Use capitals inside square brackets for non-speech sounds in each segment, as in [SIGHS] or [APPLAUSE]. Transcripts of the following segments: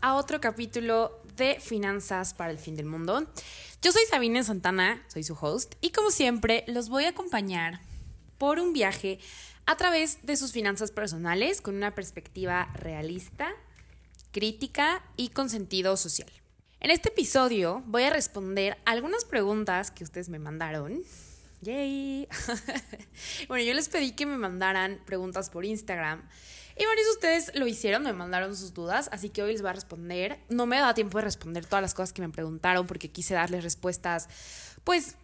a otro capítulo de Finanzas para el Fin del Mundo. Yo soy Sabine Santana, soy su host, y como siempre los voy a acompañar por un viaje a través de sus finanzas personales con una perspectiva realista, crítica y con sentido social. En este episodio voy a responder algunas preguntas que ustedes me mandaron. Yay. [LAUGHS] bueno, yo les pedí que me mandaran preguntas por Instagram y varios de ustedes lo hicieron, me mandaron sus dudas, así que hoy les voy a responder. No me da tiempo de responder todas las cosas que me preguntaron porque quise darles respuestas, pues,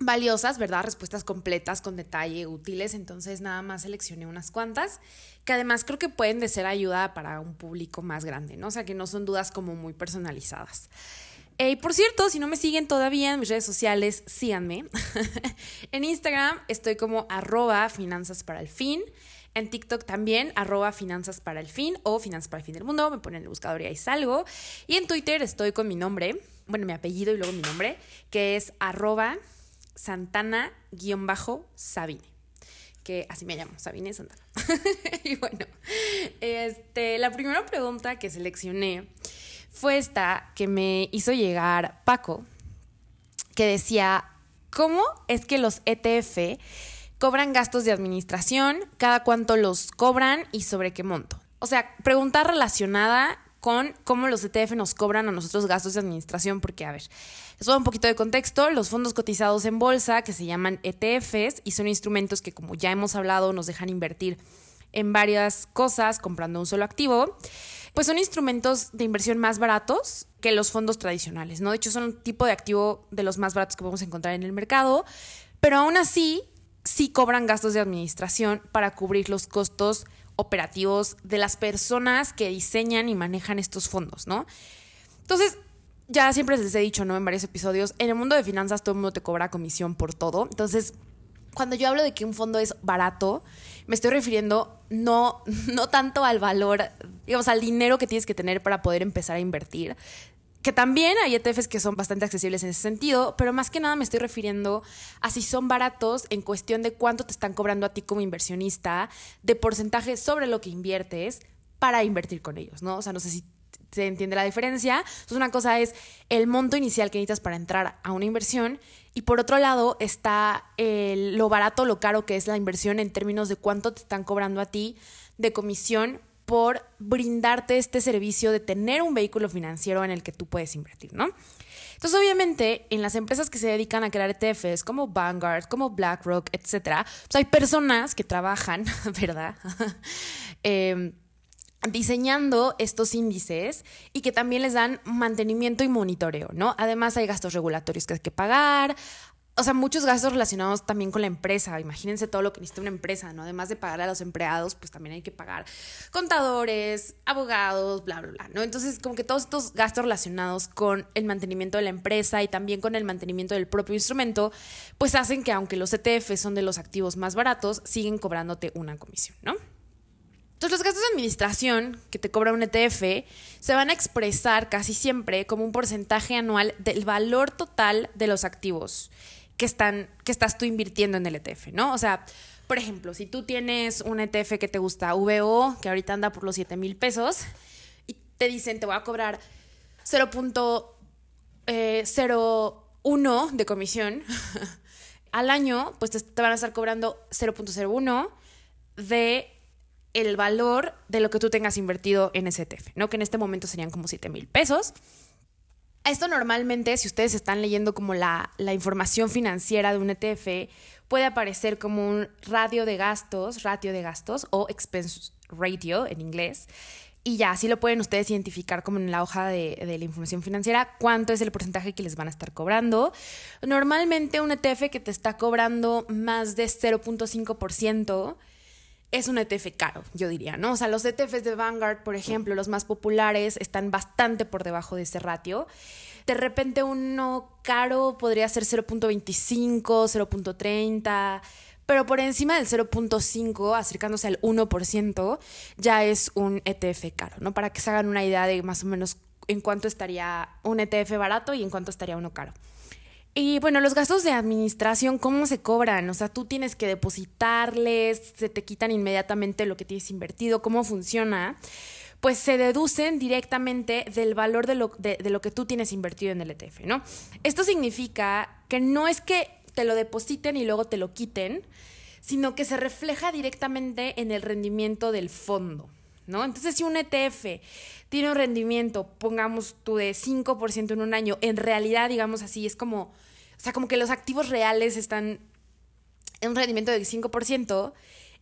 valiosas, ¿verdad? Respuestas completas, con detalle, útiles. Entonces nada más seleccioné unas cuantas que además creo que pueden de ser ayuda para un público más grande, ¿no? O sea, que no son dudas como muy personalizadas. Y por cierto, si no me siguen todavía en mis redes sociales, síganme. [LAUGHS] en Instagram estoy como arroba finanzas para el fin. En TikTok también, arroba finanzas para el fin o finanzas para el fin del mundo. Me ponen el buscador y ahí salgo. Y en Twitter estoy con mi nombre, bueno, mi apellido y luego mi nombre, que es arroba santana-sabine. Que así me llamo, Sabine Santana. [LAUGHS] y bueno, este, la primera pregunta que seleccioné fue esta que me hizo llegar Paco, que decía, ¿cómo es que los ETF cobran gastos de administración, cada cuánto los cobran y sobre qué monto. O sea, pregunta relacionada con cómo los ETF nos cobran a nosotros gastos de administración, porque, a ver, les doy un poquito de contexto, los fondos cotizados en bolsa, que se llaman ETFs, y son instrumentos que, como ya hemos hablado, nos dejan invertir en varias cosas comprando un solo activo, pues son instrumentos de inversión más baratos que los fondos tradicionales, ¿no? De hecho, son un tipo de activo de los más baratos que podemos encontrar en el mercado, pero aún así sí cobran gastos de administración para cubrir los costos operativos de las personas que diseñan y manejan estos fondos, ¿no? Entonces, ya siempre les he dicho, ¿no? En varios episodios, en el mundo de finanzas todo el mundo te cobra comisión por todo. Entonces, cuando yo hablo de que un fondo es barato, me estoy refiriendo no, no tanto al valor, digamos, al dinero que tienes que tener para poder empezar a invertir, que también hay ETFs que son bastante accesibles en ese sentido, pero más que nada me estoy refiriendo a si son baratos en cuestión de cuánto te están cobrando a ti como inversionista, de porcentaje sobre lo que inviertes para invertir con ellos, ¿no? O sea, no sé si se entiende la diferencia. Entonces, una cosa es el monto inicial que necesitas para entrar a una inversión y por otro lado está lo barato, lo caro que es la inversión en términos de cuánto te están cobrando a ti de comisión por brindarte este servicio de tener un vehículo financiero en el que tú puedes invertir, ¿no? Entonces, obviamente, en las empresas que se dedican a crear ETFs, como Vanguard, como BlackRock, etcétera, pues hay personas que trabajan, [LAUGHS] ¿verdad? [LAUGHS] Em, diseñando estos índices y que también les dan mantenimiento y monitoreo, ¿no? Además hay gastos regulatorios que hay que pagar, o sea, muchos gastos relacionados también con la empresa. Imagínense todo lo que necesita una empresa, ¿no? Además de pagar a los empleados, pues también hay que pagar contadores, abogados, bla, bla, bla, ¿no? Entonces, como que todos estos gastos relacionados con el mantenimiento de la empresa y también con el mantenimiento del propio instrumento, pues hacen que aunque los ETF son de los activos más baratos, siguen cobrándote una comisión, ¿no? Entonces, los gastos de administración que te cobra un ETF se van a expresar casi siempre como un porcentaje anual del valor total de los activos que, están, que estás tú invirtiendo en el ETF, ¿no? O sea, por ejemplo, si tú tienes un ETF que te gusta, VO, que ahorita anda por los 7 mil pesos, y te dicen, te voy a cobrar 0.01 eh, de comisión [LAUGHS] al año, pues te, van a estar cobrando 0.01 de el valor de lo que tú tengas invertido en ese ETF, ¿no? Que en este momento serían como 7 mil pesos. Esto normalmente, si ustedes están leyendo como la, información financiera de un ETF, puede aparecer como un radio de gastos, ratio de gastos o expense ratio en inglés. Y ya, así lo pueden ustedes identificar como en la hoja de, de, la información financiera, cuánto es el porcentaje que les van a estar cobrando. Normalmente un ETF que te está cobrando más de 0.5% es un ETF caro, yo diría, ¿no? O sea, los ETFs de Vanguard, por ejemplo, los más populares, están bastante por debajo de ese ratio. De repente uno caro podría ser 0.25, 0.30, pero por encima del 0.5, acercándose al 1%, ya es un ETF caro, ¿no? Para que se hagan una idea de más o menos en cuánto estaría un ETF barato y en cuánto estaría uno caro. Y bueno, los gastos de administración, ¿cómo se cobran? O sea, tú tienes que depositarles, se te quitan inmediatamente lo que tienes invertido, ¿cómo funciona? pues se deducen directamente del valor de lo, de, de lo que tú tienes invertido en el ETF, ¿no? Esto significa que no es que te lo depositen y luego te lo quiten, sino que se refleja directamente en el rendimiento del fondo. ¿No? Entonces, si un ETF tiene un rendimiento, pongamos tú de 5% en un año, en realidad, digamos así, es como, o sea, como que los activos reales están en un rendimiento del 5%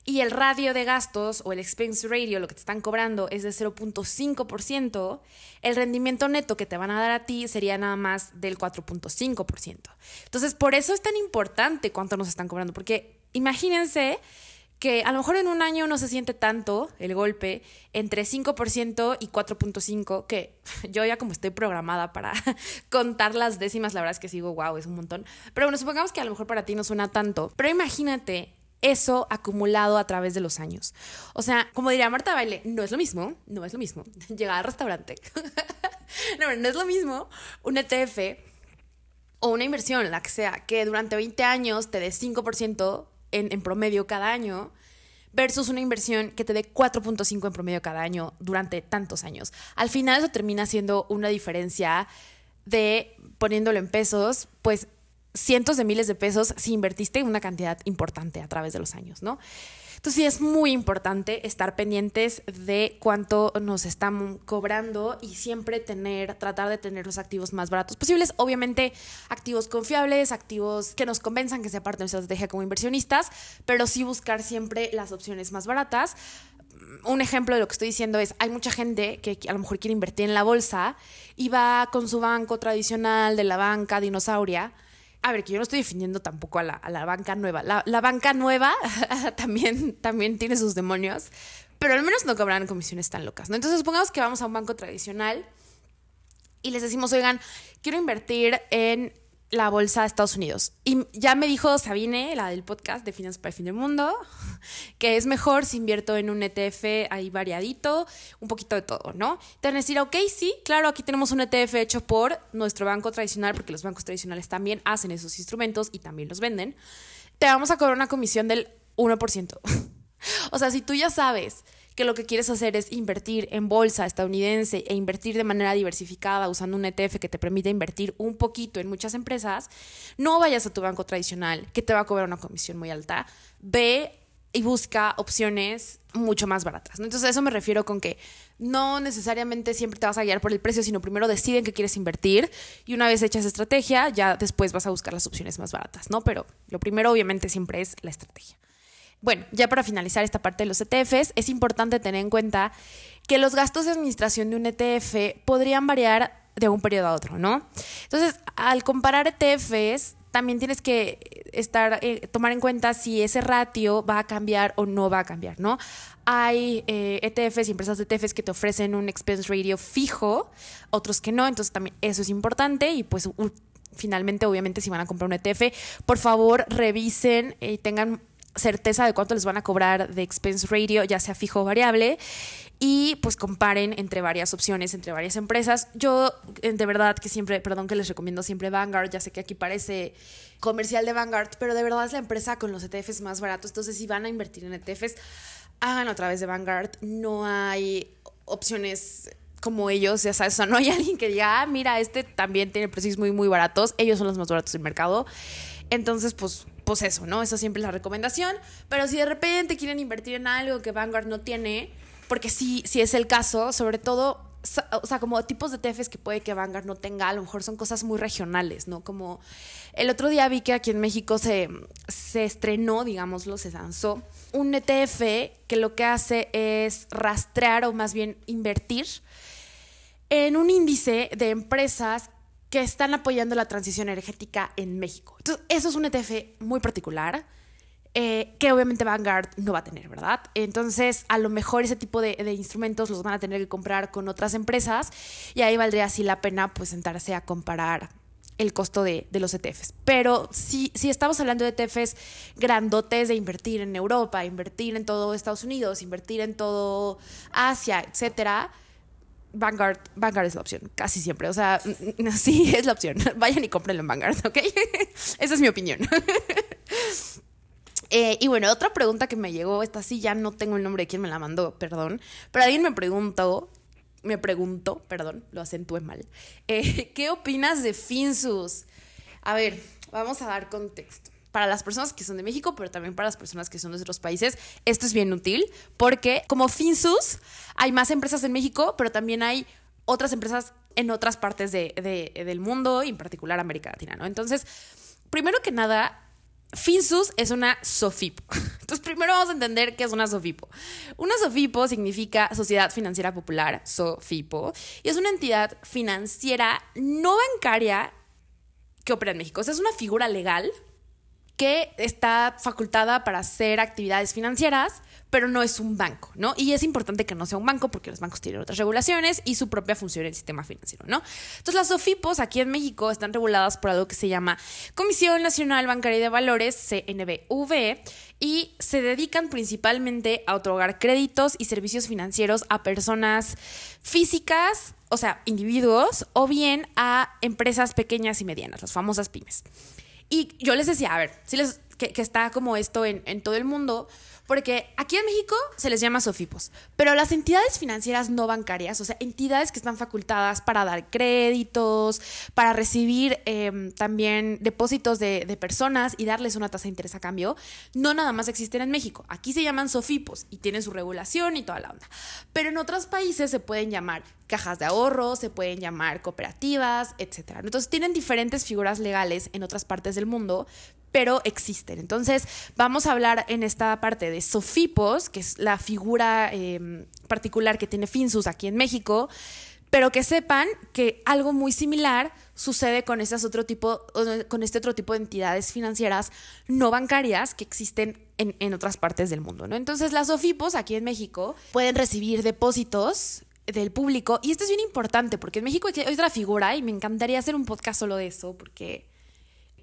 y el radio de gastos o el expense ratio, lo que te están cobrando, es de 0.5%, el rendimiento neto que te van a dar a ti sería nada más del 4.5%. Entonces, por eso es tan importante cuánto nos están cobrando, porque imagínense que a lo mejor en un año no se siente tanto el golpe entre 5% y 4.5%, que [LAUGHS] yo ya como estoy programada para [LAUGHS] contar las décimas, la verdad es que sigo, wow, es un montón. Pero bueno, supongamos que a lo mejor para ti no suena tanto, pero imagínate eso acumulado a través de los años. O sea, como diría Marta Baile, no es lo mismo, no es lo mismo [LAUGHS] llegar al restaurante. no, es lo mismo un ETF o una inversión, la que sea, que durante 20 años te dé 5% en, promedio cada año versus una inversión que te dé 4.5 en promedio cada año durante tantos años. Al final eso termina siendo una diferencia de, poniéndolo en pesos, pues cientos de miles de pesos si invertiste una cantidad importante a través de los años, ¿no? Entonces sí es muy importante estar pendientes de cuánto nos están cobrando y siempre tener, tratar de tener los activos más baratos posibles. Obviamente activos confiables, activos que nos convenzan que sea parte de nuestra estrategia como inversionistas, pero sí buscar siempre las opciones más baratas un ejemplo de lo que estoy diciendo es, hay mucha gente que a lo mejor quiere invertir en la bolsa y va con su banco tradicional de la banca dinosauria a ver, que yo no estoy defendiendo tampoco a la, banca nueva. La, banca nueva [LAUGHS] también, también tiene sus demonios, pero al menos no cobran comisiones tan locas, ¿no? Entonces, supongamos que vamos a un banco tradicional y les decimos, oigan, quiero invertir en la bolsa de Estados Unidos. Y ya me dijo Sabine, la del podcast de Finanzas para el Fin del Mundo, [LAUGHS] que es mejor si invierto en un ETF ahí variadito, un poquito de todo, ¿no? Te decir, ok, sí, claro, aquí tenemos un ETF hecho por nuestro banco tradicional, porque los bancos tradicionales también hacen esos instrumentos y también los venden. Te vamos a cobrar una comisión del 1%. [LAUGHS] o sea, si tú ya sabes que lo que quieres hacer es invertir en bolsa estadounidense e invertir de manera diversificada usando un ETF que te permite invertir un poquito en muchas empresas, no vayas a tu banco tradicional que te va a cobrar una comisión muy alta. Ve y busca opciones mucho más baratas. Entonces a eso me refiero con que no necesariamente siempre te vas a guiar por el precio, sino primero deciden que quieres invertir y una vez hecha esa estrategia, ya después vas a buscar las opciones más baratas, ¿no? Pero lo primero obviamente siempre es la estrategia. Bueno, ya para finalizar esta parte de los ETFs, es importante tener en cuenta que los gastos de administración de un ETF podrían variar de un periodo a otro, ¿no? Entonces, al comparar ETFs, también tienes que estar, eh, tomar en cuenta si ese ratio va a cambiar o no va a cambiar, ¿no? Hay ETFs eh, e y empresas de ETFs que te ofrecen un expense ratio fijo, otros que no, entonces también eso es importante y pues finalmente, obviamente, si van a comprar un ETF, por favor revisen y tengan certeza de cuánto les van a cobrar de expense radio, ya sea fijo o variable, y pues comparen entre varias opciones, entre varias empresas. Yo eh, de verdad que siempre, perdón que les recomiendo siempre Vanguard, ya sé que aquí parece comercial de Vanguard, pero de verdad es la empresa con los ETFs más baratos, entonces si van a invertir en ETFs, háganlo a través de Vanguard, no hay opciones como ellos, ya sabes, o sea, no hay [LAUGHS] alguien que diga, ah, mira, este también tiene precios muy, muy baratos, ellos son los más baratos del mercado. Entonces, pues pues eso, ¿no? Eso siempre es la recomendación. Pero si de repente quieren invertir en algo que Vanguard no tiene, porque sí, sí es el caso, sobre todo, o sea, como tipos de ETFs que puede que Vanguard no tenga, a lo mejor son cosas muy regionales, ¿no? Como el otro día vi que aquí en México se, se estrenó, digámoslo, se lanzó un ETF que lo que hace es rastrear o más bien invertir en un índice de empresas que están apoyando la transición energética en México. Entonces, eso es un ETF muy particular. Eh, que obviamente Vanguard no va a tener, ¿verdad? Entonces, a lo mejor ese tipo de, instrumentos los van a tener que comprar con otras empresas y ahí valdría así la pena pues sentarse a comparar el costo de, de los ETFs. Pero si, si estamos hablando de ETFs grandotes de invertir en Europa, invertir en todo Estados Unidos, invertir en todo Asia, etcétera, Vanguard, Vanguard es la opción, casi siempre. O sea, [LAUGHS] sí es la opción. [LAUGHS] Vayan y cómprenlo en Vanguard, ¿ok? [LAUGHS] Esa es mi opinión. Eh, y bueno, otra pregunta que me llegó, esta sí ya no tengo el nombre de quién me la mandó, perdón, pero alguien me preguntó me preguntó, perdón, lo acentué mal, eh, ¿qué opinas de Finsus? A ver, vamos a dar contexto. Para las personas que son de México, pero también para las personas que son de otros países, esto es bien útil porque como Finsus hay más empresas en México, pero también hay otras empresas en otras partes del mundo, y en particular América Latina, ¿no? Entonces, primero que nada, Finsus es una SOFIPO. [LAUGHS] Entonces, primero vamos a entender qué es una SOFIPO. Una SOFIPO significa Sociedad Financiera Popular, SOFIPO, y es una entidad financiera no bancaria que opera en México. O sea, es una figura legal que está facultada para hacer actividades financieras, pero no es un banco, ¿no? Y es importante que no sea un banco porque los bancos tienen otras regulaciones y su propia función en el sistema financiero, ¿no? Entonces las OFIPOS aquí en México están reguladas por algo que se llama Comisión Nacional Bancaria de Valores, CNBV, y se dedican principalmente a otorgar créditos y servicios financieros a personas físicas, o sea, individuos, o bien a empresas pequeñas y medianas, las famosas pymes. Y yo les decía, a ver, si les, que, está como esto en, todo el mundo, porque aquí en México se les llama SOFIPOS, pero las entidades financieras no bancarias, o sea, entidades que están facultadas para dar créditos, para recibir em, también depósitos de, de, personas y darles una tasa de interés a cambio, no nada más existen en México. Aquí se llaman SOFIPOS y tienen su regulación y toda la onda. Pero en otros países se pueden llamar cajas de ahorro, se pueden llamar cooperativas, etc. Entonces tienen diferentes figuras legales en otras partes del mundo, pero existen. Entonces, vamos a hablar en esta parte de Sofipos, que es la figura em, particular que tiene Finsus aquí en México, pero que sepan que algo muy similar sucede con, otro tipo, con este otro tipo de entidades financieras no bancarias que existen en, otras partes del mundo. ¿no? Entonces, las Sofipos aquí en México pueden recibir depósitos del público, y esto es bien importante porque en México hay otra figura y me encantaría hacer un podcast solo de eso porque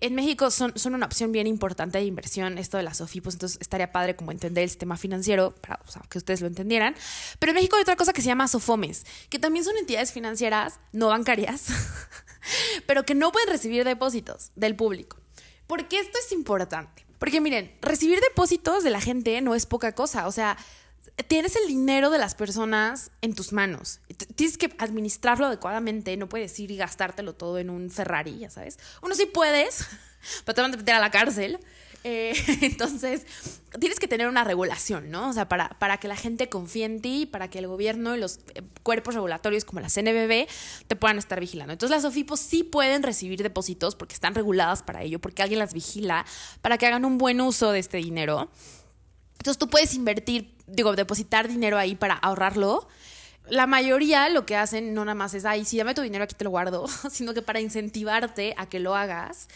en México son, una opción bien importante de inversión, esto de las SOFIPOS, entonces estaría padre como entender el sistema financiero, para que ustedes lo entendieran. Pero en México hay otra cosa que se llama SOFOMES, que también son entidades financieras no bancarias, [LAUGHS] pero que no pueden recibir depósitos del público. ¿Por qué esto es importante? Porque miren, recibir depósitos de la gente no es poca cosa, o sea, tienes el dinero de las personas en tus manos. Tienes que administrarlo adecuadamente. No puedes ir y gastártelo todo en un Ferrari, ya sabes. Uno sí puedes, [LAUGHS] pero te van a meter a la cárcel. Eh, [LAUGHS] entonces, tienes que tener una regulación, ¿no? O sea, para, para que la gente confíe en ti, para que el gobierno y los eh, cuerpos regulatorios como la CNBB te puedan estar vigilando. Entonces, las OFIPOS sí pueden recibir depósitos porque están reguladas para ello, porque alguien las vigila, para que hagan un buen uso de este dinero. Entonces, tú puedes invertir digo, depositar dinero ahí para ahorrarlo. La mayoría lo que hacen no nada más es, ay, si dame tu dinero aquí te lo guardo, [LAUGHS] sino que para incentivarte a que lo hagas,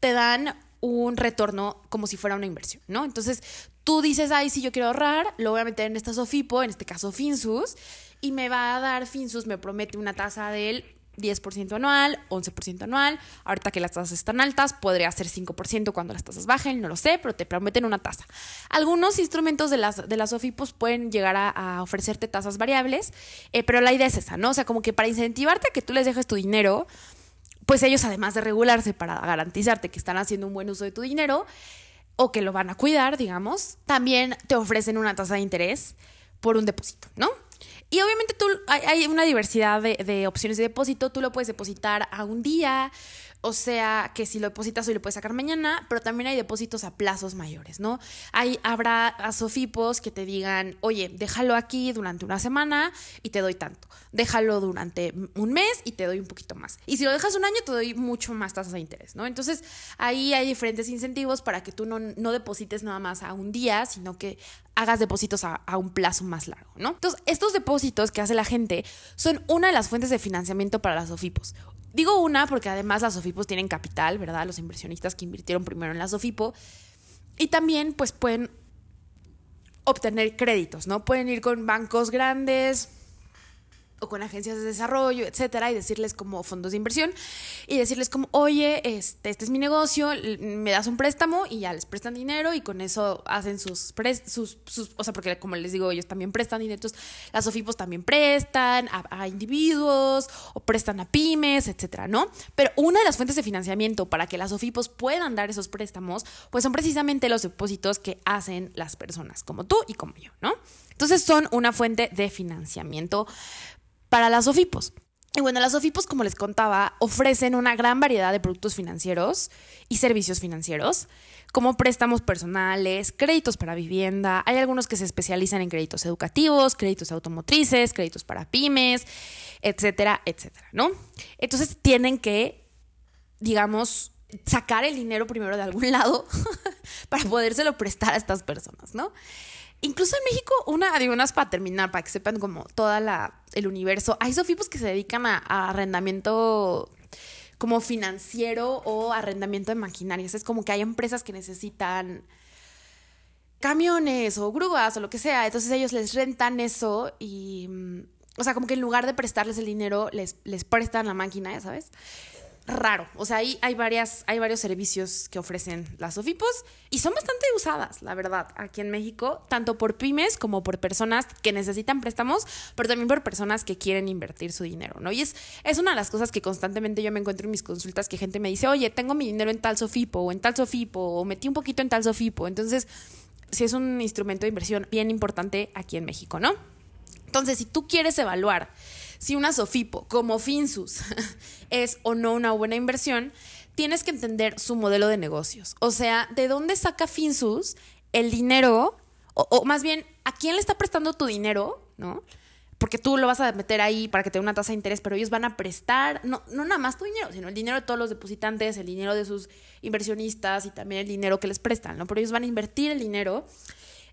te dan un retorno como si fuera una inversión, ¿no? Entonces, tú dices, ay, si yo quiero ahorrar, lo voy a meter en esta Sofipo, en este caso Finsus, y me va a dar Finsus, me promete una tasa del 10% anual, 11% anual. Ahorita que las tasas están altas, podría ser 5% cuando las tasas bajen, no lo sé, pero te prometen una tasa. Algunos instrumentos de las, de las OFIPOS pueden llegar a, ofrecerte tasas variables, eh, pero la idea es esa, ¿no? O sea, como que para incentivarte a que tú les dejes tu dinero, pues ellos además de regularse para garantizarte que están haciendo un buen uso de tu dinero o que lo van a cuidar, digamos, también te ofrecen una tasa de interés por un depósito, ¿no? Y obviamente tú, hay, una diversidad de, de, opciones de depósito. Tú lo puedes depositar a un día, o sea, que si lo depositas hoy lo puedes sacar mañana, pero también hay depósitos a plazos mayores, ¿no? Hay, habrá sofipos que te digan, oye, déjalo aquí durante una semana y te doy tanto. Déjalo durante un mes y te doy un poquito más. Y si lo dejas un año, te doy mucho más tasas de interés, ¿no? Entonces, ahí hay diferentes incentivos para que tú no, no deposites nada más a un día, sino que hagas depósitos a, a, un plazo más largo, ¿no? Entonces, estos depósitos que hace la gente son una de las fuentes de financiamiento para las SOFIPOS. Digo una porque además las SOFIPOS tienen capital, ¿verdad? Los inversionistas que invirtieron primero en la SOFIPO. Y también pues pueden obtener créditos, ¿no? Pueden ir con bancos grandes, o con agencias de desarrollo, etcétera, y decirles como fondos de inversión y decirles como, oye, este, este es mi negocio, me das un préstamo y ya les prestan dinero y con eso hacen sus, sus, sus o sea, porque como les digo, ellos también prestan dinero, entonces las OFIPOS también prestan a, a, individuos o prestan a pymes, etcétera, ¿no? Pero una de las fuentes de financiamiento para que las OFIPOS puedan dar esos préstamos, pues son precisamente los depósitos que hacen las personas como tú y como yo, ¿no? Entonces son una fuente de financiamiento para las OFIPOS. Y bueno, las OFIPOS, como les contaba, ofrecen una gran variedad de productos financieros y servicios financieros, como préstamos personales, créditos para vivienda, hay algunos que se especializan en créditos educativos, créditos automotrices, créditos para pymes, etcétera, etcétera, ¿no? Entonces tienen que, digamos, sacar el dinero primero de algún [LAUGHS] lado para podérselo prestar a estas personas, ¿no? Incluso en México, una, digo, unas para terminar, para que sepan como toda la, el universo, hay sofipos que se dedican a, arrendamiento como financiero o arrendamiento de maquinarias. Es como que hay empresas que necesitan camiones o grúas o lo que sea. Entonces ellos les rentan eso y, mm, o sea, como que en lugar de prestarles el dinero, les, les prestan la máquina, sabes raro. O sea, ahí hay, varias, hay varios servicios que ofrecen las OFIPOS y son bastante usadas, la verdad, aquí en México, tanto por pymes como por personas que necesitan préstamos, pero también por personas que quieren invertir su dinero, ¿no? Y es, es una de las cosas que constantemente yo me encuentro en mis consultas, que gente me dice, oye, tengo mi dinero en tal Sofipo o en tal Sofipo o metí un poquito en tal Sofipo. Entonces, sí es un instrumento de inversión bien importante aquí en México, ¿no? Entonces, si tú quieres evaluar si una Sofipo como Finsus [LAUGHS] es o no una buena inversión, tienes que entender su modelo de negocios. O sea, ¿de dónde saca Finsus el dinero? O, más bien, ¿a quién le está prestando tu dinero? ¿No? Porque tú lo vas a meter ahí para que te dé una tasa de interés, pero ellos van a prestar, no, no nada más tu dinero, sino el dinero de todos los depositantes, el dinero de sus inversionistas y también el dinero que les prestan, ¿no? Pero ellos van a invertir el dinero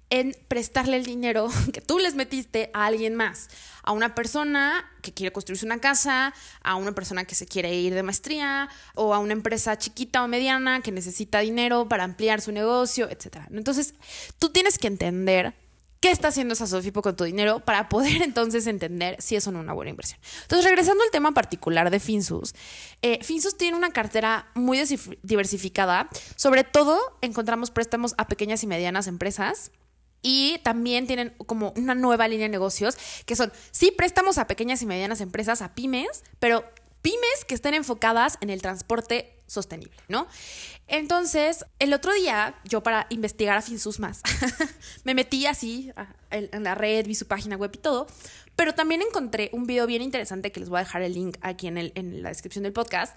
en prestarle el dinero [LAUGHS] que tú les metiste a alguien más, a una persona que quiere construirse una casa, a una persona que se quiere ir de maestría o a una empresa chiquita o mediana que necesita dinero para ampliar su negocio, etc. Entonces, tú tienes que entender qué está haciendo esa Sofipo con tu dinero para poder [LAUGHS] entonces entender si es o no una buena inversión. Entonces, regresando al tema particular de Finsus, eh, Finsus tiene una cartera muy diversificada. Sobre todo, encontramos préstamos a pequeñas y medianas empresas y también tienen como una nueva línea de negocios que son, sí, préstamos a pequeñas y medianas empresas, a pymes, pero pymes que estén enfocadas en el transporte sostenible, ¿no? Entonces, el otro día, yo para investigar a Finsus más, [LAUGHS] me metí así en la red, vi su página web y todo, pero también encontré un video bien interesante que les voy a dejar el link aquí en, el, en la descripción del podcast,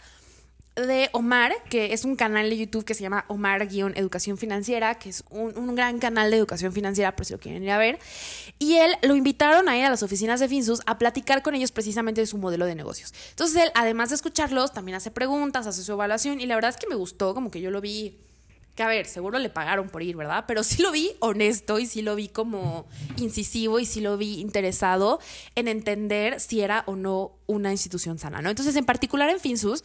de Omar, que es un canal de YouTube que se llama Omar-Educación Financiera, que es un, gran canal de educación financiera, por si lo quieren ir a ver. Y él lo invitaron a ir a las oficinas de Finsus a platicar con ellos precisamente de su modelo de negocios. Entonces él, además de escucharlos, también hace preguntas, hace su evaluación y la verdad es que me gustó, como que yo lo vi que a ver, seguro le pagaron por ir, ¿verdad? Pero sí lo vi honesto y sí lo vi como incisivo y sí lo vi interesado en entender si era o no una institución sana, ¿no? Entonces, en particular en Finsus,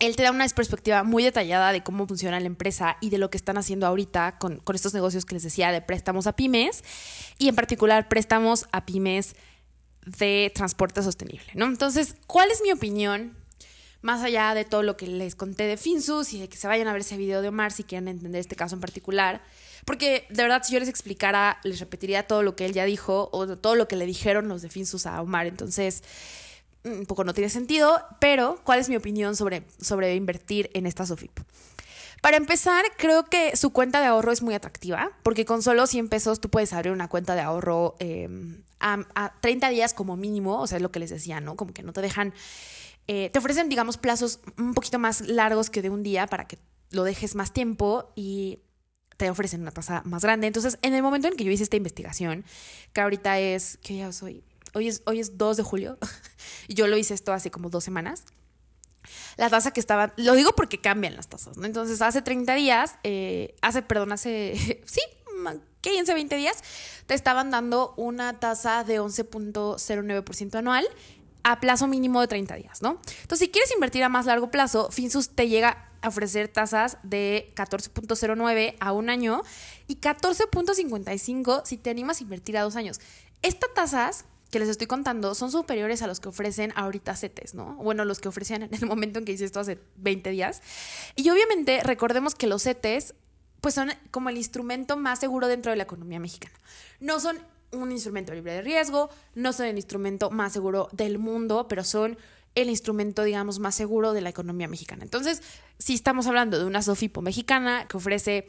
él te da una perspectiva muy detallada de cómo funciona la empresa y de lo que están haciendo ahorita con, estos negocios que les decía de préstamos a pymes y en particular préstamos a pymes de transporte sostenible, ¿no? Entonces, ¿cuál es mi opinión? Más allá de todo lo que les conté de Finsus y de que se vayan a ver ese video de Omar si quieren entender este caso en particular, porque de verdad si yo les explicara, les repetiría todo lo que él ya dijo o todo lo que le dijeron los de Finsus a Omar, entonces un poco no tiene sentido, pero ¿cuál es mi opinión sobre, sobre invertir en esta SOFIP? Para empezar, creo que su cuenta de ahorro es muy atractiva, porque con solo 100 pesos tú puedes abrir una cuenta de ahorro em, a, 30 días como mínimo, o sea, es lo que les decía, ¿no? Como que no te dejan, eh, te ofrecen, digamos, plazos un poquito más largos que de un día para que lo dejes más tiempo y te ofrecen una tasa más grande. Entonces, en el momento en que yo hice esta investigación, que ahorita es, ¿qué ya soy? Hoy es, hoy es 2 de julio, [LAUGHS] y yo lo hice esto hace como dos semanas. La tasa que estaba, lo digo porque cambian las tasas, ¿no? Entonces, hace 30 días, eh, hace, perdón, hace, [LAUGHS] sí, 15, 20 días, te estaban dando una tasa de 11.09% anual a plazo mínimo de 30 días, ¿no? Entonces, si quieres invertir a más largo plazo, Finsus te llega a ofrecer tasas de 14.09 a un año y 14.55 si te animas a invertir a dos años. Estas tasas que les estoy contando son superiores a los que ofrecen ahorita CETES, ¿no? Bueno, los que ofrecían en el momento en que hice esto hace 20 días. Y obviamente recordemos que los CETES pues son como el instrumento más seguro dentro de la economía mexicana. No son un instrumento libre de riesgo, no son el instrumento más seguro del mundo, pero son el instrumento, digamos, más seguro de la economía mexicana. Entonces, si estamos hablando de una SOFIPO mexicana que ofrece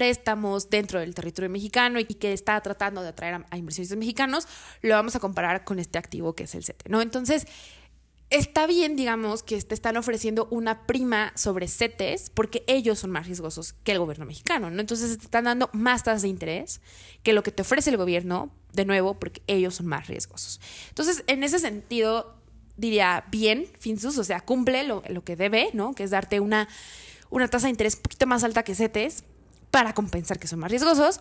préstamos dentro del territorio mexicano y que está tratando de atraer a, a inversionistas mexicanos, lo vamos a comparar con este activo que es el CETE, ¿no? Entonces, está bien, digamos, que te están ofreciendo una prima sobre CETES porque ellos son más riesgosos que el gobierno mexicano, ¿no? Entonces te están dando más tasas de interés que lo que te ofrece el gobierno, de nuevo, porque ellos son más riesgosos. Entonces, en ese sentido, diría bien, Finsus, o sea, cumple lo, que debe, ¿no? Que es darte una, una tasa de interés un poquito más alta que CETES para compensar que son más riesgosos.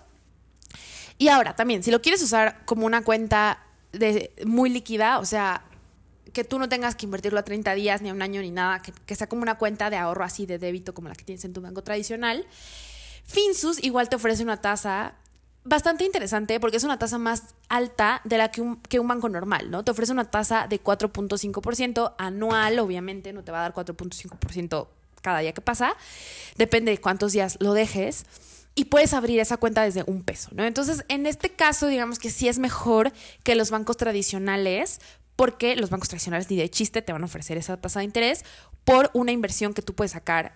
Y ahora, también, si lo quieres usar como una cuenta de, muy líquida, o sea, que tú no tengas que invertirlo a 30 días, ni a un año, ni nada, que, sea como una cuenta de ahorro así de débito como la que tienes en tu banco tradicional. Finsus igual te ofrece una tasa bastante interesante porque es una tasa más alta de la que un, que un banco normal, ¿no? Te ofrece una tasa de 4.5% anual, obviamente no te va a dar 4.5% cada día que pasa, depende de cuántos días lo dejes. Y puedes abrir esa cuenta desde un peso, ¿no? Entonces, en este caso, digamos que sí es mejor que los bancos tradicionales porque los bancos tradicionales ni de chiste te van a ofrecer esa tasa de interés por una inversión que tú puedes sacar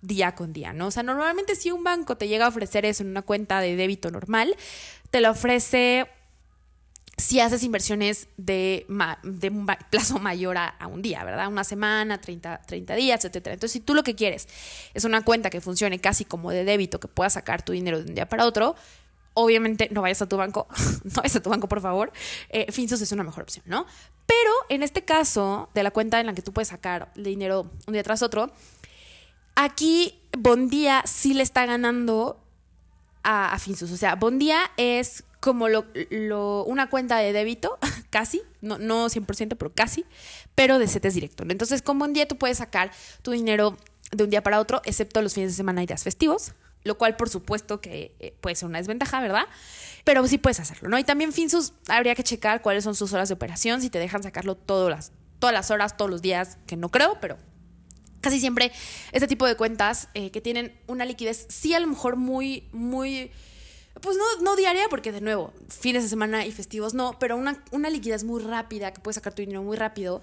día con día, ¿no? O sea, normalmente si un banco te llega a ofrecer eso en una cuenta de débito normal, te lo ofrece si haces inversiones de, un plazo mayor a, un día, ¿verdad? Una semana, 30, 30 días, etc. Entonces, si tú lo que quieres es una cuenta que funcione casi como de débito, que puedas sacar tu dinero de un día para otro, obviamente no vayas a tu banco, [LAUGHS] no vayas a tu banco, por favor. Eh, es una mejor opción, ¿no? Pero en este caso, de la cuenta en la que tú puedes sacar dinero un día tras otro, aquí Bondía sí le está ganando a, a Finsus. O sea, Bondía es como lo, una cuenta de débito, [LAUGHS] casi, no, no 100%, pero casi, pero de CETES directo. Entonces, con Bondía tú puedes sacar tu dinero de un día para otro, excepto los fines de semana y días festivos lo cual por supuesto que eh, puede ser una desventaja, ¿verdad? Pero sí puedes hacerlo, ¿no? Y también Finsus habría que checar cuáles son sus horas de operación, si te dejan sacarlo todas las, todas las horas, todos los días, que no creo, pero casi siempre este tipo de cuentas eh, que tienen una liquidez, sí a lo mejor muy, muy... Pues no, no diaria, porque de nuevo, fines de semana y festivos no, pero una, una liquidez muy rápida, que puedes sacar tu dinero muy rápido,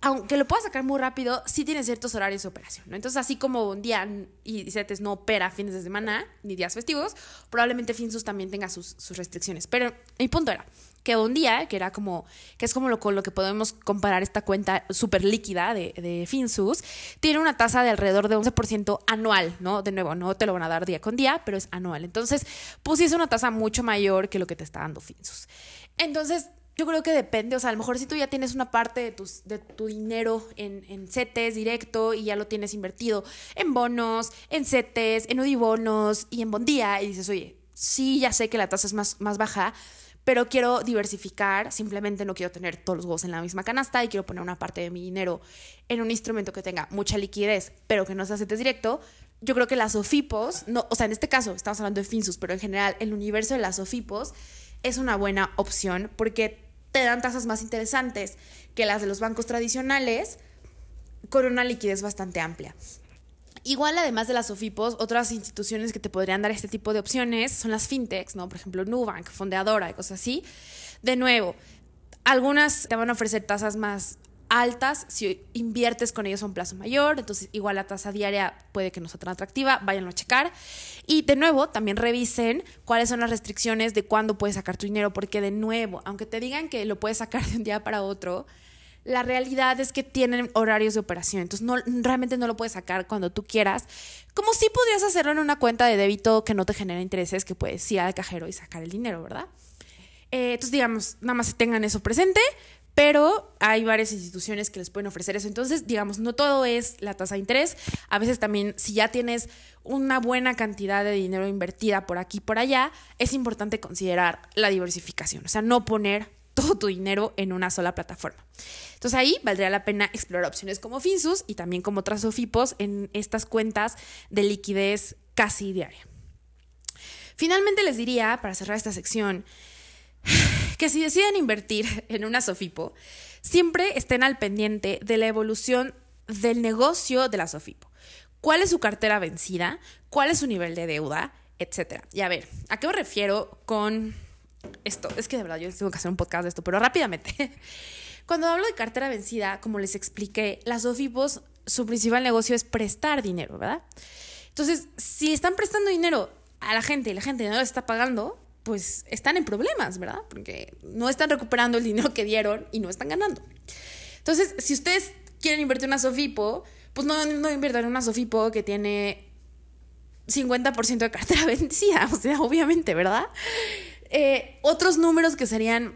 aunque lo puedas sacar muy rápido, sí tiene ciertos horarios de operación. ¿no? Entonces, así como un día y CETES no opera fines de semana ni días festivos, probablemente Finsus también tenga sus, restricciones. Pero mi punto era que un día, que era como, que es como lo, con lo que podemos comparar esta cuenta súper líquida de, de, Finsus, tiene una tasa de alrededor de 11% anual, ¿no? De nuevo, no te lo van a dar día con día, pero es anual. Entonces, pues sí es una tasa mucho mayor que lo que te está dando Finsus. Entonces, yo creo que depende, o sea, a lo mejor si tú ya tienes una parte de, tus, de tu dinero en, en CETES directo y ya lo tienes invertido en bonos, en CETES, en UDIBonos y en Bondía y dices, oye, sí, ya sé que la tasa es más, más baja, pero quiero diversificar, simplemente no quiero tener todos los huevos en la misma canasta y quiero poner una parte de mi dinero en un instrumento que tenga mucha liquidez, pero que no sea CETES directo, yo creo que las OFIPOS, no, o sea, en este caso estamos hablando de Finsus, pero en general el universo de las OFIPOS es una buena opción porque te dan tasas más interesantes que las de los bancos tradicionales con una liquidez bastante amplia. Igual, además de las OFIPOS, otras instituciones que te podrían dar este tipo de opciones son las fintechs, ¿no? Por ejemplo, Nubank, Fondeadora y cosas así. De nuevo, algunas te van a ofrecer tasas más altas si inviertes con ellos a un plazo mayor, entonces igual la tasa diaria puede que no sea tan atractiva, váyanlo a checar. Y de nuevo, también revisen cuáles son las restricciones de cuándo puedes sacar tu dinero, porque de nuevo, aunque te digan que lo puedes sacar de un día para otro, la realidad es que tienen horarios de operación, entonces no, realmente no lo puedes sacar cuando tú quieras, como si podrías hacerlo en una cuenta de débito que no te genera intereses, que puedes ir al cajero y sacar el dinero, ¿verdad? Eh, entonces, digamos, nada más tengan eso presente pero hay varias instituciones que les pueden ofrecer eso. Entonces, digamos, no todo es la tasa de interés. A veces también, si ya tienes una buena cantidad de dinero invertida por aquí y por allá, es importante considerar la diversificación, o sea, no poner todo tu dinero en una sola plataforma. Entonces ahí valdría la pena explorar opciones como Finsus y también como otras OFIPOS en estas cuentas de liquidez casi diaria. Finalmente les diría, para cerrar esta sección, [SIGHS] que si deciden invertir en una Sofipo, siempre estén al pendiente de la evolución del negocio de la Sofipo. ¿Cuál es su cartera vencida? ¿Cuál es su nivel de deuda? Etcétera. Y a ver, ¿a qué me refiero con esto? Es que de verdad yo tengo que hacer un podcast de esto, pero rápidamente. [LAUGHS] Cuando hablo de cartera vencida, como les expliqué, las Sofipos, su principal negocio es prestar dinero, ¿verdad? Entonces, si están prestando dinero a la gente y la gente no lo está pagando, pues están en problemas, ¿verdad? Porque no están recuperando el dinero que dieron y no están ganando. Entonces, si ustedes quieren invertir en una Sofipo, pues no, no inviertan en una Sofipo que tiene 50% de cartera [LAUGHS] vencida, o sea, obviamente, ¿verdad? Eh, otros números que serían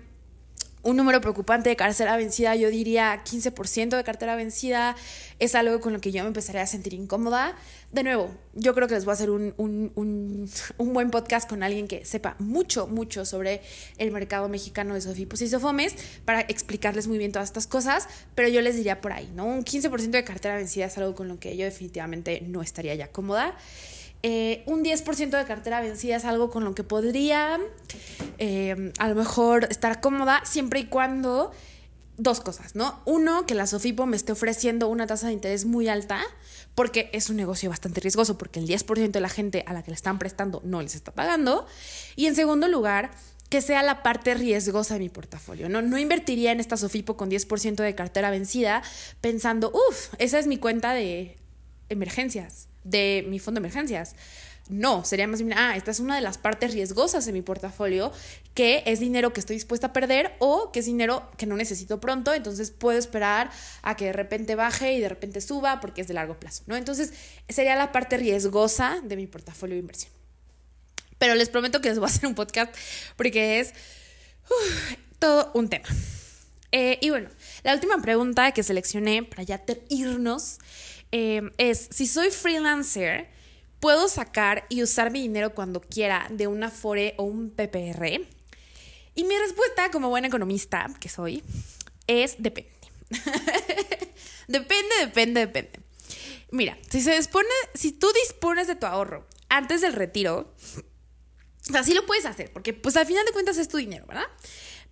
un número preocupante de cartera vencida, yo diría 15% de cartera vencida, es algo con lo que yo me empezaría a sentir incómoda. De nuevo, yo creo que les voy a hacer un, un, un, [LAUGHS] buen podcast con alguien que sepa mucho, mucho sobre el mercado mexicano de sofipos y sofomes para explicarles muy bien todas estas cosas, pero yo les diría por ahí, ¿no? Un 15% de cartera vencida es algo con lo que yo definitivamente no estaría ya cómoda. Eh, un 10% de cartera vencida es algo con lo que podría eh, a lo mejor estar cómoda siempre y cuando dos cosas, ¿no? Uno, que la Sofipo me esté ofreciendo una tasa de interés muy alta, porque es un negocio bastante riesgoso, porque el 10% de la gente a la que le están prestando no les está pagando. Y en segundo lugar, que sea la parte riesgosa de mi portafolio. No, no invertiría en esta Sofipo con 10% de cartera vencida pensando, uff, esa es mi cuenta de emergencias de mi fondo de emergencias. No, sería más bien, ah, esta es una de las partes riesgosas de mi portafolio, que es dinero que estoy dispuesta a perder o que es dinero que no necesito pronto, entonces puedo esperar a que de repente baje y de repente suba porque es de largo plazo, ¿no? Entonces sería la parte riesgosa de mi portafolio de inversión. Pero les prometo que les voy a hacer un podcast porque es todo un tema. Eh, y bueno, la última pregunta que seleccioné para ya irnos Em, es, si soy freelancer, ¿puedo sacar y usar mi dinero cuando quiera de una Afore o un PPR? Y mi respuesta, como buena economista que soy, es depende. [LAUGHS] depende, depende, depende. Mira, si se dispone, si tú dispones de tu ahorro antes del retiro, o sea, sí lo puedes hacer, porque pues al final de cuentas es tu dinero, ¿verdad?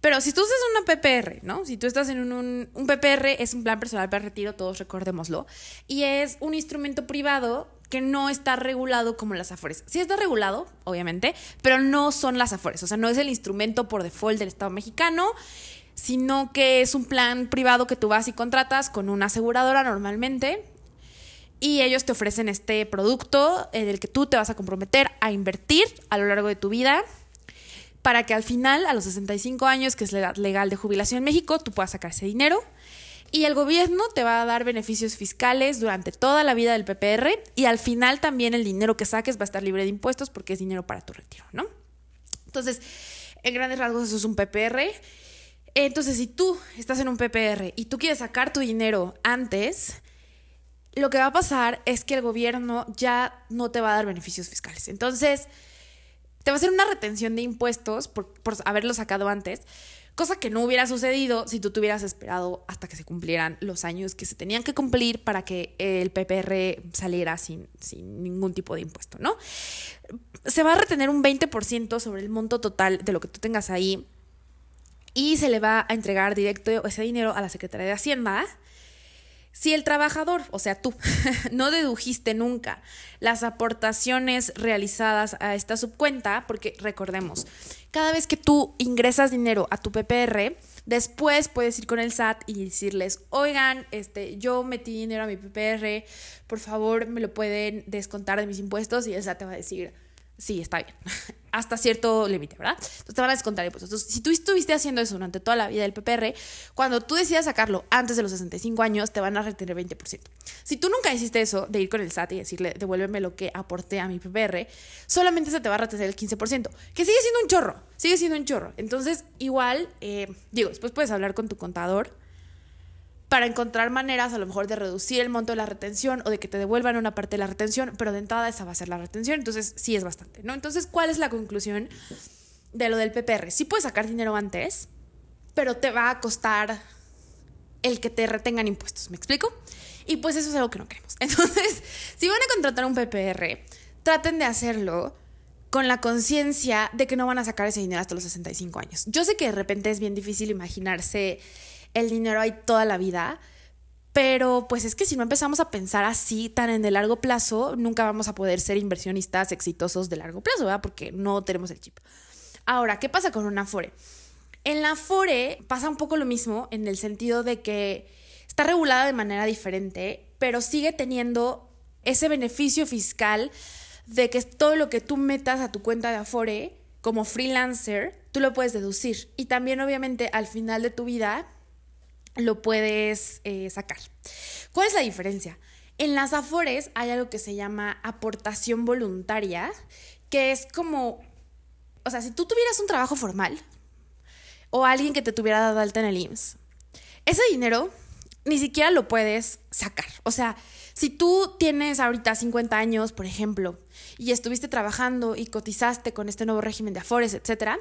Pero si tú usas una PPR, ¿no? Si tú estás en un, PPR, es un plan personal para retiro, todos recordémoslo, y es un instrumento privado que no está regulado como las Afores. Sí está regulado, obviamente, pero no son las Afores. O sea, no es el instrumento por default del Estado mexicano, sino que es un plan privado que tú vas y contratas con una aseguradora normalmente. Y ellos te ofrecen este producto en el que tú te vas a comprometer a invertir a lo largo de tu vida para que al final, a los 65 años, que es la edad legal de jubilación en México, tú puedas sacar ese dinero. Y el gobierno te va a dar beneficios fiscales durante toda la vida del PPR y al final también el dinero que saques va a estar libre de impuestos porque es dinero para tu retiro, ¿no? Entonces, en grandes rasgos eso es un PPR. Entonces, si tú estás en un PPR y tú quieres sacar tu dinero antes, lo que va a pasar es que el gobierno ya no te va a dar beneficios fiscales. Entonces, te va a hacer una retención de impuestos por, haberlo sacado antes, cosa que no hubiera sucedido si tú te hubieras esperado hasta que se cumplieran los años que se tenían que cumplir para que el PPR saliera sin, sin ningún tipo de impuesto, ¿no? Se va a retener un 20% sobre el monto total de lo que tú tengas ahí y se le va a entregar directo ese dinero a la Secretaría de Hacienda si el trabajador, o sea tú, [LAUGHS] no dedujiste nunca las aportaciones realizadas a esta subcuenta, porque recordemos, cada vez que tú ingresas dinero a tu PPR, después puedes ir con el SAT y decirles, oigan, este, yo metí dinero a mi PPR, por favor me lo pueden descontar de mis impuestos y el SAT te va a decir, sí, está bien, [LAUGHS] hasta cierto límite, ¿verdad? Entonces te van a descontar impuestos. Entonces, si tú estuviste haciendo eso durante toda la vida del PPR, cuando tú decidas sacarlo antes de los 65 años, te van a retener 20%. Si tú nunca hiciste eso de ir con el SAT y decirle, devuélveme lo que aporté a mi PPR, solamente se te va a retener el 15%, que sigue siendo un chorro, sigue siendo un chorro. Entonces, igual, eh, digo, después puedes hablar con tu contador para encontrar maneras a lo mejor de reducir el monto de la retención o de que te devuelvan una parte de la retención, pero de entrada esa va a ser la retención, entonces sí es bastante, ¿no? Entonces, ¿cuál es la conclusión de lo del PPR? Sí puedes sacar dinero antes, pero te va a costar el que te retengan impuestos, ¿me explico? Y pues eso es algo que no queremos. [LAUGHS] Entonces, si van a contratar un PPR, traten de hacerlo con la conciencia de que no van a sacar ese dinero hasta los 65 años. Yo sé que de repente es bien difícil imaginarse el dinero hay toda la vida. Pero pues es que si no empezamos a pensar así tan en el largo plazo, nunca vamos a poder ser inversionistas exitosos de largo plazo, ¿verdad? Porque no tenemos el chip. Ahora, ¿qué pasa con una Afore? En la Afore pasa un poco lo mismo en el sentido de que está regulada de manera diferente, pero sigue teniendo ese beneficio fiscal de que todo lo que tú metas a tu cuenta de Afore como freelancer, tú lo puedes deducir. Y también obviamente al final de tu vida lo puedes eh, sacar. ¿Cuál es la diferencia? En las Afores hay algo que se llama aportación voluntaria, que es como, o sea, si tú tuvieras un trabajo formal o alguien que te tuviera dado alta en el IMSS, ese dinero ni siquiera lo puedes sacar. O sea, si tú tienes ahorita 50 años, por ejemplo, y estuviste trabajando y cotizaste con este nuevo régimen de afores, etcétera,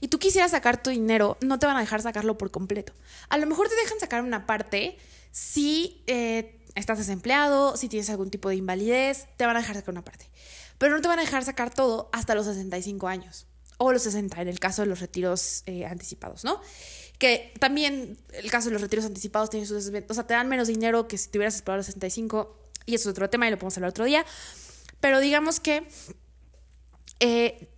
y tú quisieras sacar tu dinero, no te van a dejar sacarlo por completo. A lo mejor te dejan sacar una parte si eh, estás desempleado, si tienes algún tipo de invalidez, te van a dejar sacar una parte. Pero no te van a dejar sacar todo hasta los 65 años o los 60 en el caso de los retiros eh, anticipados, ¿no? que también el caso de los retiros anticipados tiene sus o sea, te dan menos dinero que si te hubieras esperado los 65 y eso es otro tema y lo podemos hablar otro día, pero digamos que eh,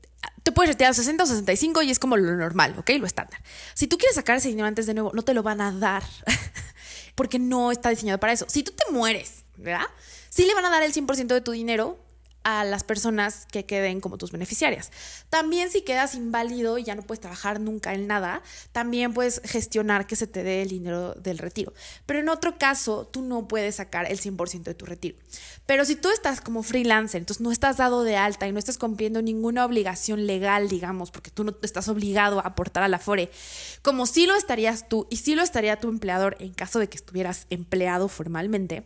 te puedes retirar a los 60 o 65 y es como lo normal, ¿ok? Lo estándar. Si tú quieres sacar ese dinero antes de nuevo, no te lo van a dar [LAUGHS] porque no está diseñado para eso. Si tú te mueres, ¿verdad? Sí le van a dar el 100% de tu dinero a las personas que queden como tus beneficiarias. También si quedas inválido y ya no puedes trabajar nunca en nada, también puedes gestionar que se te dé el dinero del retiro. Pero en otro caso, tú no puedes sacar el 100% de tu retiro. Pero si tú estás como freelancer, entonces no estás dado de alta y no estás cumpliendo ninguna obligación legal, digamos, porque tú no estás obligado a aportar a la FORE, como si lo estarías tú y si lo estaría tu empleador en caso de que estuvieras empleado formalmente,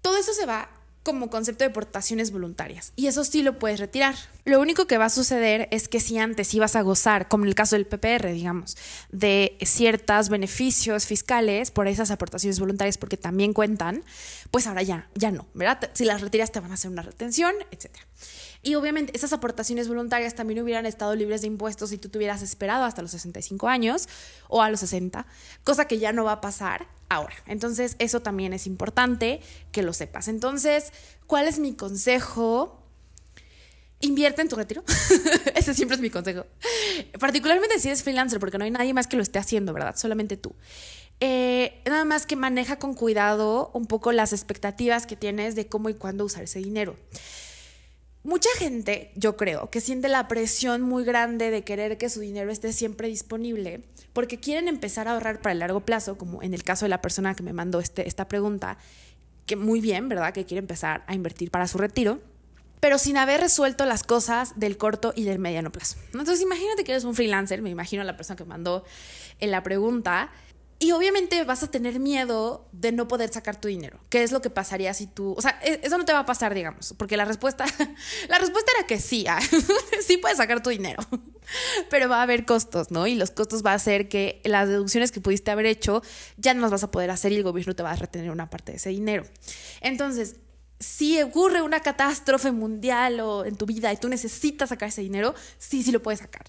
todo eso se va como concepto de aportaciones voluntarias. Y eso sí lo puedes retirar. Lo único que va a suceder es que si antes ibas a gozar, como en el caso del PPR, digamos, de ciertos beneficios fiscales por esas aportaciones voluntarias, porque también cuentan, pues ahora ya, ya no. Si las retiras te van a hacer una retención, etc. Y obviamente esas aportaciones voluntarias también hubieran estado libres de impuestos si tú tuvieras esperado hasta los 65 años o a los 60, cosa que ya no va a pasar ahora. Entonces, eso también es importante que lo sepas. Entonces, ¿cuál es mi consejo? Invierte en tu retiro. [LAUGHS] Ese siempre es mi consejo. Particularmente si eres freelancer, porque no hay nadie más que lo esté haciendo, ¿verdad? Solamente tú. Eh, nada más que maneja con cuidado un poco las expectativas que tienes de cómo y cuándo usar ese dinero. Mucha gente, yo creo, que siente la presión muy grande de querer que su dinero esté siempre disponible porque quieren empezar a ahorrar para el largo plazo, como en el caso de la persona que me mandó este, esta pregunta, que muy bien, ¿verdad? Que quiere empezar a invertir para su retiro, pero sin haber resuelto las cosas del corto y del mediano plazo. Entonces imagínate que eres un freelancer, me imagino la persona que mandó en la pregunta, y obviamente vas a tener miedo de no poder sacar tu dinero. ¿Qué es lo que pasaría si tú, o sea, e, eso no te va a pasar, digamos, porque la respuesta, [LAUGHS] la respuesta era que sí, ah, [LAUGHS] sí puedes sacar tu dinero, [LAUGHS] pero va a haber costos, ¿no? Y los costos va a ser que las deducciones que pudiste haber hecho ya no las vas a poder hacer y el gobierno te va a retener una parte de ese dinero. Entonces, si ocurre una catástrofe mundial o en tu vida y tú necesitas sacar ese dinero, sí, sí lo puedes sacar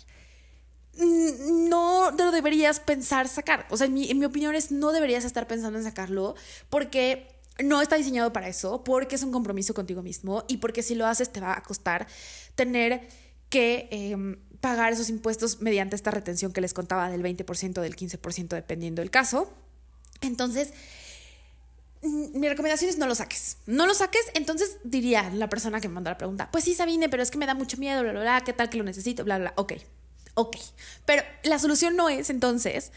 no lo deberías pensar sacar. O sea, en mi, en mi opinión es no deberías estar pensando en sacarlo porque no está diseñado para eso, porque es un compromiso contigo mismo y porque si lo haces te va a costar tener que em, pagar esos impuestos mediante esta retención que les contaba del 20%, del 15%, dependiendo del caso. Entonces, mi recomendación es no lo saques. No lo saques, entonces diría la persona que me mandó la pregunta, pues sí, Sabine, pero es que me da mucho miedo, bla, bla, bla, ¿qué tal que lo necesito? Bla, bla, ok. Ok, pero la solución no es entonces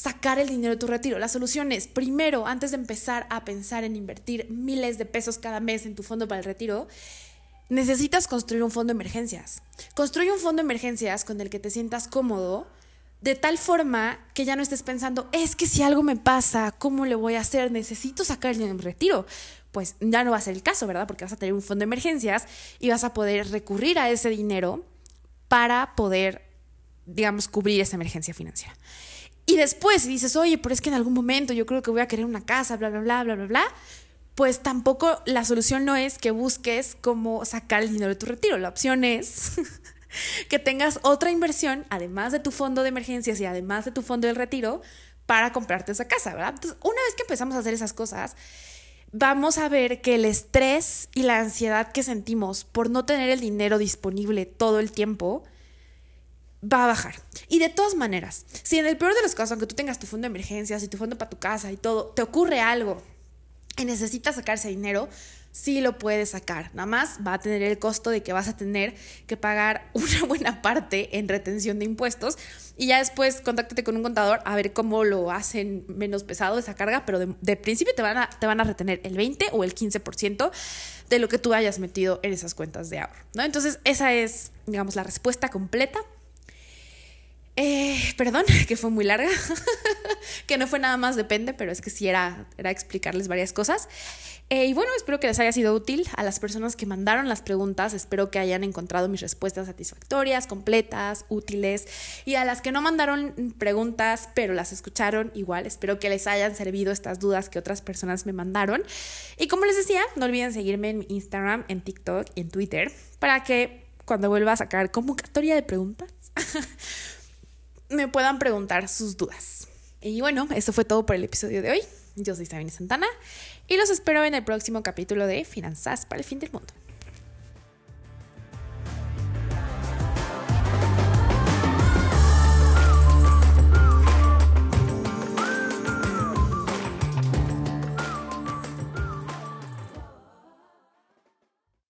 sacar el dinero de tu retiro. La solución es, primero, antes de empezar a pensar en invertir miles de pesos cada mes en tu fondo para el retiro, necesitas construir un fondo de emergencias. Construye un fondo de emergencias con el que te sientas cómodo, de tal forma que ya no estés pensando, es que si algo me pasa, ¿cómo le voy a hacer? Necesito sacar el dinero de retiro. Pues ya no va a ser el caso, ¿verdad? Porque vas a tener un fondo de emergencias y vas a poder recurrir a ese dinero para poder digamos, cubrir esa emergencia financiera. Y después, si dices, oye, pero es que en algún momento yo creo que voy a querer una casa, bla, bla, bla, bla, bla, bla, pues tampoco la solución no es que busques cómo sacar el dinero de tu retiro. La opción es [LAUGHS] que tengas otra inversión, además de tu fondo de emergencias y además de tu fondo del retiro, para comprarte esa casa, ¿verdad? Entonces, una vez que empezamos a hacer esas cosas, vamos a ver que el estrés y la ansiedad que sentimos por no tener el dinero disponible todo el tiempo, va a bajar. Y de todas maneras, si en el peor de los casos, aunque tú tengas tu fondo de emergencias y tu fondo para tu casa y todo, te ocurre algo y necesitas sacar ese dinero, sí lo puedes sacar. Nada más va a tener el costo de que vas a tener que pagar [LAUGHS] una buena parte en retención de impuestos y ya después contáctate con un contador a ver cómo lo hacen menos pesado esa carga, pero de, principio te van, a, te van a retener el 20 o el 15% de lo que tú hayas metido en esas cuentas de ahorro, ¿no? Entonces esa es, digamos, la respuesta completa. Eh, perdón, [LAUGHS] que fue muy larga, [LAUGHS] que no fue nada más depende, pero es que sí era, era explicarles varias cosas. Eh, y bueno, espero que les haya sido útil a las personas que mandaron las preguntas. Espero que hayan encontrado mis respuestas satisfactorias, completas, útiles. Y a las que no mandaron preguntas, pero las escucharon igual, espero que les hayan servido estas dudas que otras personas me mandaron. Y como les decía, no olviden seguirme en Instagram, en TikTok y en Twitter para que cuando vuelva a sacar convocatoria de preguntas, [LAUGHS] me puedan preguntar sus dudas. Y bueno, eso fue todo por el episodio de hoy. Yo soy Sabine Santana y los espero en el próximo capítulo de Finanzas para el fin del mundo.